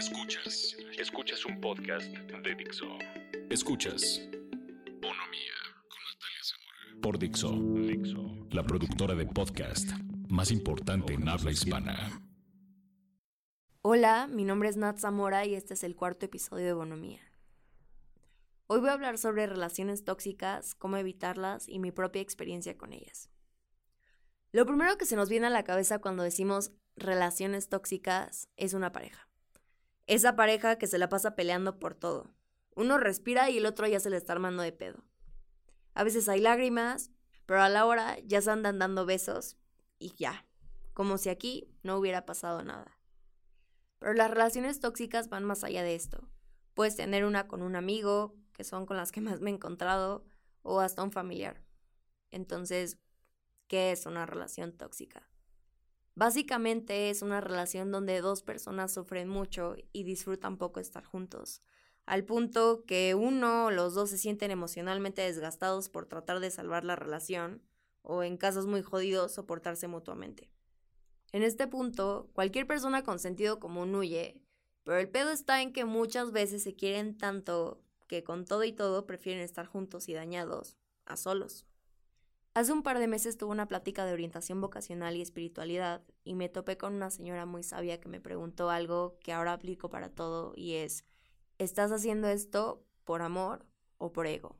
Escuchas. Escuchas un podcast de Dixo. Escuchas. Bonomía con Natalia Zamora. Por Dixo. Dixo. La productora de podcast más importante en habla hispana. Hola, mi nombre es Nat Zamora y este es el cuarto episodio de Bonomía. Hoy voy a hablar sobre relaciones tóxicas, cómo evitarlas y mi propia experiencia con ellas. Lo primero que se nos viene a la cabeza cuando decimos relaciones tóxicas es una pareja. Esa pareja que se la pasa peleando por todo. Uno respira y el otro ya se le está armando de pedo. A veces hay lágrimas, pero a la hora ya se andan dando besos y ya, como si aquí no hubiera pasado nada. Pero las relaciones tóxicas van más allá de esto. Puedes tener una con un amigo, que son con las que más me he encontrado, o hasta un familiar. Entonces, ¿qué es una relación tóxica? Básicamente es una relación donde dos personas sufren mucho y disfrutan poco estar juntos, al punto que uno o los dos se sienten emocionalmente desgastados por tratar de salvar la relación, o en casos muy jodidos soportarse mutuamente. En este punto, cualquier persona con sentido común huye, pero el pedo está en que muchas veces se quieren tanto que con todo y todo prefieren estar juntos y dañados a solos. Hace un par de meses tuve una plática de orientación vocacional y espiritualidad y me topé con una señora muy sabia que me preguntó algo que ahora aplico para todo y es, ¿estás haciendo esto por amor o por ego?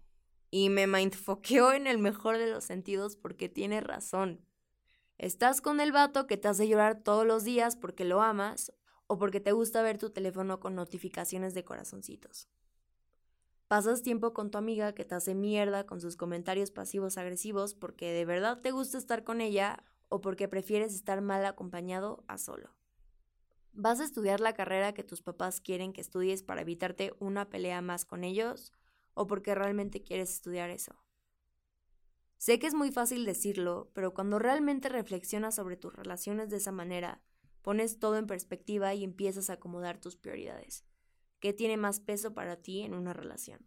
Y me mindfoqueó en el mejor de los sentidos porque tiene razón. ¿Estás con el vato que te hace llorar todos los días porque lo amas o porque te gusta ver tu teléfono con notificaciones de corazoncitos? Pasas tiempo con tu amiga que te hace mierda con sus comentarios pasivos agresivos porque de verdad te gusta estar con ella o porque prefieres estar mal acompañado a solo. ¿Vas a estudiar la carrera que tus papás quieren que estudies para evitarte una pelea más con ellos o porque realmente quieres estudiar eso? Sé que es muy fácil decirlo, pero cuando realmente reflexionas sobre tus relaciones de esa manera, pones todo en perspectiva y empiezas a acomodar tus prioridades. ¿Qué tiene más peso para ti en una relación?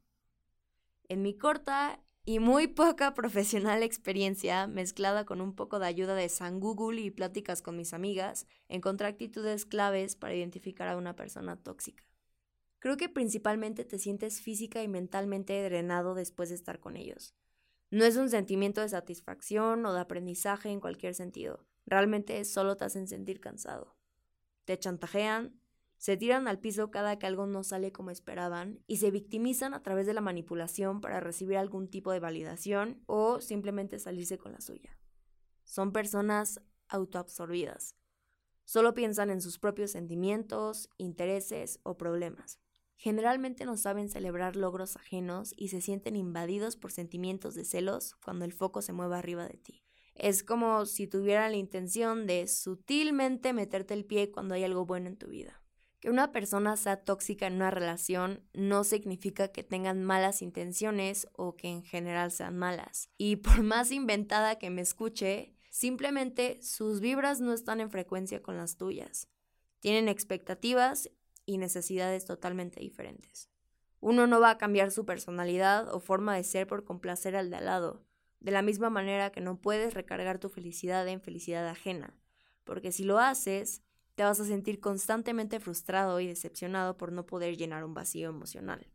En mi corta y muy poca profesional experiencia, mezclada con un poco de ayuda de San Google y pláticas con mis amigas, encontré actitudes claves para identificar a una persona tóxica. Creo que principalmente te sientes física y mentalmente drenado después de estar con ellos. No es un sentimiento de satisfacción o de aprendizaje en cualquier sentido. Realmente solo te hacen sentir cansado. Te chantajean, se tiran al piso cada que algo no sale como esperaban y se victimizan a través de la manipulación para recibir algún tipo de validación o simplemente salirse con la suya. Son personas autoabsorbidas. Solo piensan en sus propios sentimientos, intereses o problemas. Generalmente no saben celebrar logros ajenos y se sienten invadidos por sentimientos de celos cuando el foco se mueve arriba de ti. Es como si tuvieran la intención de sutilmente meterte el pie cuando hay algo bueno en tu vida. Que una persona sea tóxica en una relación no significa que tengan malas intenciones o que en general sean malas. Y por más inventada que me escuche, simplemente sus vibras no están en frecuencia con las tuyas. Tienen expectativas y necesidades totalmente diferentes. Uno no va a cambiar su personalidad o forma de ser por complacer al de al lado, de la misma manera que no puedes recargar tu felicidad en felicidad ajena, porque si lo haces, te vas a sentir constantemente frustrado y decepcionado por no poder llenar un vacío emocional.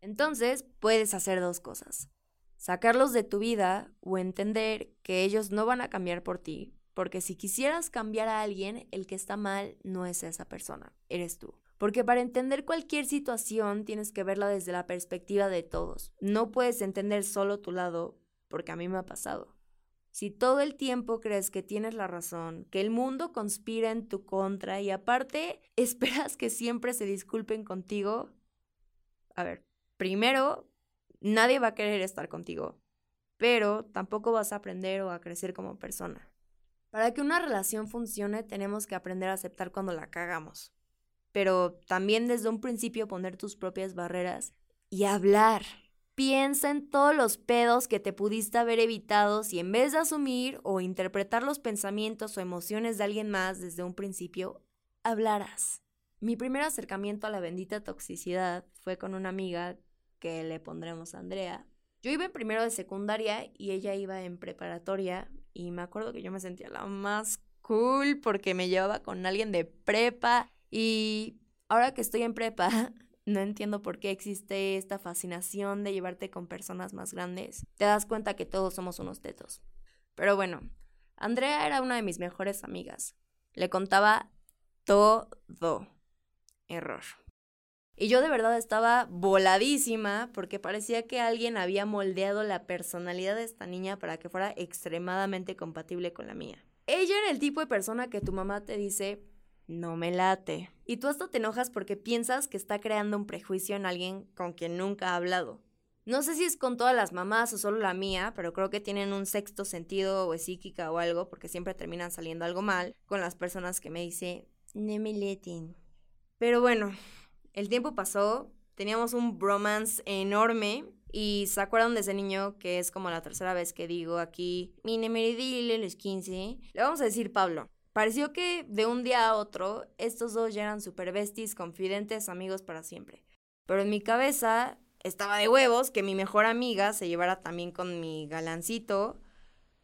Entonces, puedes hacer dos cosas. Sacarlos de tu vida o entender que ellos no van a cambiar por ti, porque si quisieras cambiar a alguien, el que está mal no es esa persona, eres tú. Porque para entender cualquier situación tienes que verla desde la perspectiva de todos. No puedes entender solo tu lado, porque a mí me ha pasado. Si todo el tiempo crees que tienes la razón, que el mundo conspira en tu contra y aparte esperas que siempre se disculpen contigo, a ver, primero, nadie va a querer estar contigo, pero tampoco vas a aprender o a crecer como persona. Para que una relación funcione tenemos que aprender a aceptar cuando la cagamos, pero también desde un principio poner tus propias barreras y hablar. Piensa en todos los pedos que te pudiste haber evitado si en vez de asumir o interpretar los pensamientos o emociones de alguien más desde un principio, hablaras. Mi primer acercamiento a la bendita toxicidad fue con una amiga que le pondremos a Andrea. Yo iba en primero de secundaria y ella iba en preparatoria y me acuerdo que yo me sentía la más cool porque me llevaba con alguien de prepa y Ahora que estoy en prepa, no entiendo por qué existe esta fascinación de llevarte con personas más grandes. Te das cuenta que todos somos unos tetos. Pero bueno, Andrea era una de mis mejores amigas. Le contaba todo. Error. Y yo de verdad estaba voladísima porque parecía que alguien había moldeado la personalidad de esta niña para que fuera extremadamente compatible con la mía. Ella era el tipo de persona que tu mamá te dice, no me late. Y tú hasta te enojas porque piensas que está creando un prejuicio en alguien con quien nunca ha hablado. No sé si es con todas las mamás o solo la mía, pero creo que tienen un sexto sentido o es psíquica o algo porque siempre terminan saliendo algo mal con las personas que me dicen, no me laten. Pero bueno, el tiempo pasó, teníamos un bromance enorme y se acuerdan de ese niño que es como la tercera vez que digo aquí, mi dile los 15. Le vamos a decir Pablo. Pareció que de un día a otro estos dos ya eran super besties, confidentes, amigos para siempre. Pero en mi cabeza estaba de huevos que mi mejor amiga se llevara también con mi galancito,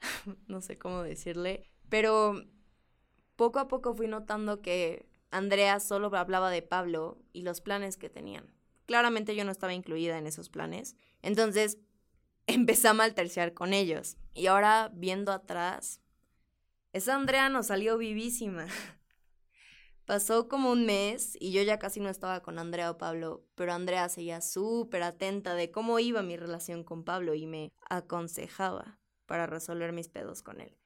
no sé cómo decirle, pero poco a poco fui notando que Andrea solo hablaba de Pablo y los planes que tenían. Claramente yo no estaba incluida en esos planes. Entonces empecé a malterciar con ellos. Y ahora, viendo atrás, esa Andrea nos salió vivísima. Pasó como un mes y yo ya casi no estaba con Andrea o Pablo, pero Andrea seguía súper atenta de cómo iba mi relación con Pablo y me aconsejaba para resolver mis pedos con él.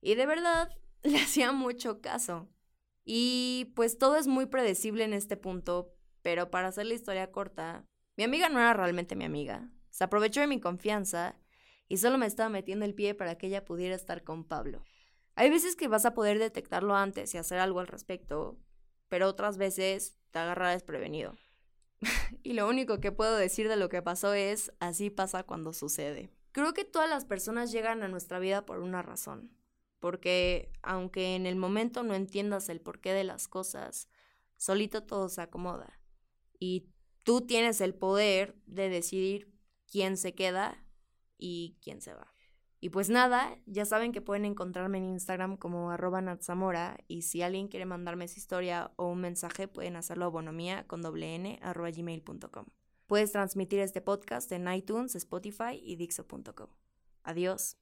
Y de verdad le hacía mucho caso. Y pues todo es muy predecible en este punto, pero para hacer la historia corta, mi amiga no era realmente mi amiga. Se aprovechó de mi confianza y solo me estaba metiendo el pie para que ella pudiera estar con Pablo. Hay veces que vas a poder detectarlo antes y hacer algo al respecto, pero otras veces te agarra desprevenido. y lo único que puedo decir de lo que pasó es, así pasa cuando sucede. Creo que todas las personas llegan a nuestra vida por una razón porque aunque en el momento no entiendas el porqué de las cosas, solito todo se acomoda. Y tú tienes el poder de decidir quién se queda y quién se va. Y pues nada, ya saben que pueden encontrarme en Instagram como arroba natzamora y si alguien quiere mandarme su historia o un mensaje pueden hacerlo a bonomía con doble n arroba gmail.com. Puedes transmitir este podcast en iTunes, Spotify y Dixo.com. Adiós.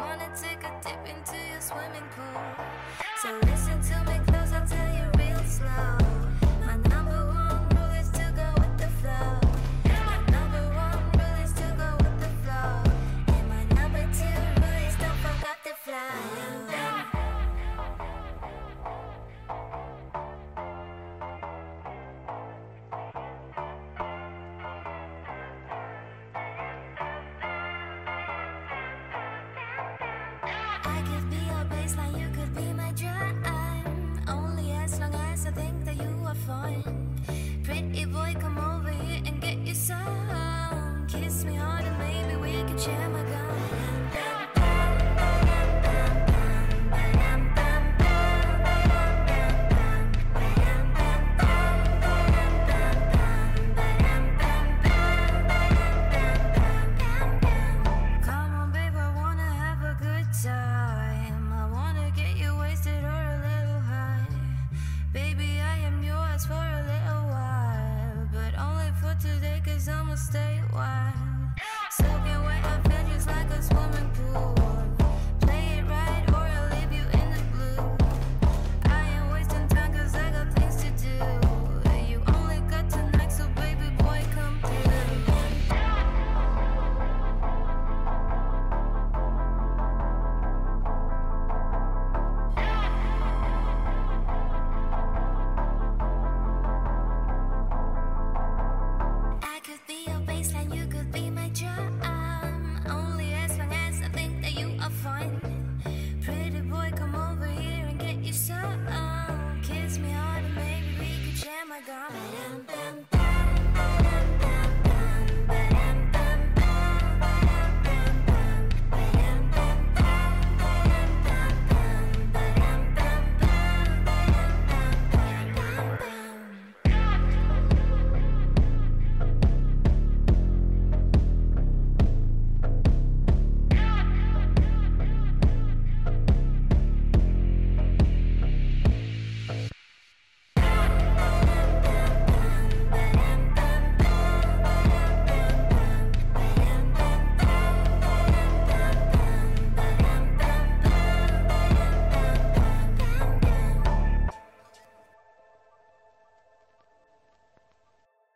wanted to I think that you are fine. Pretty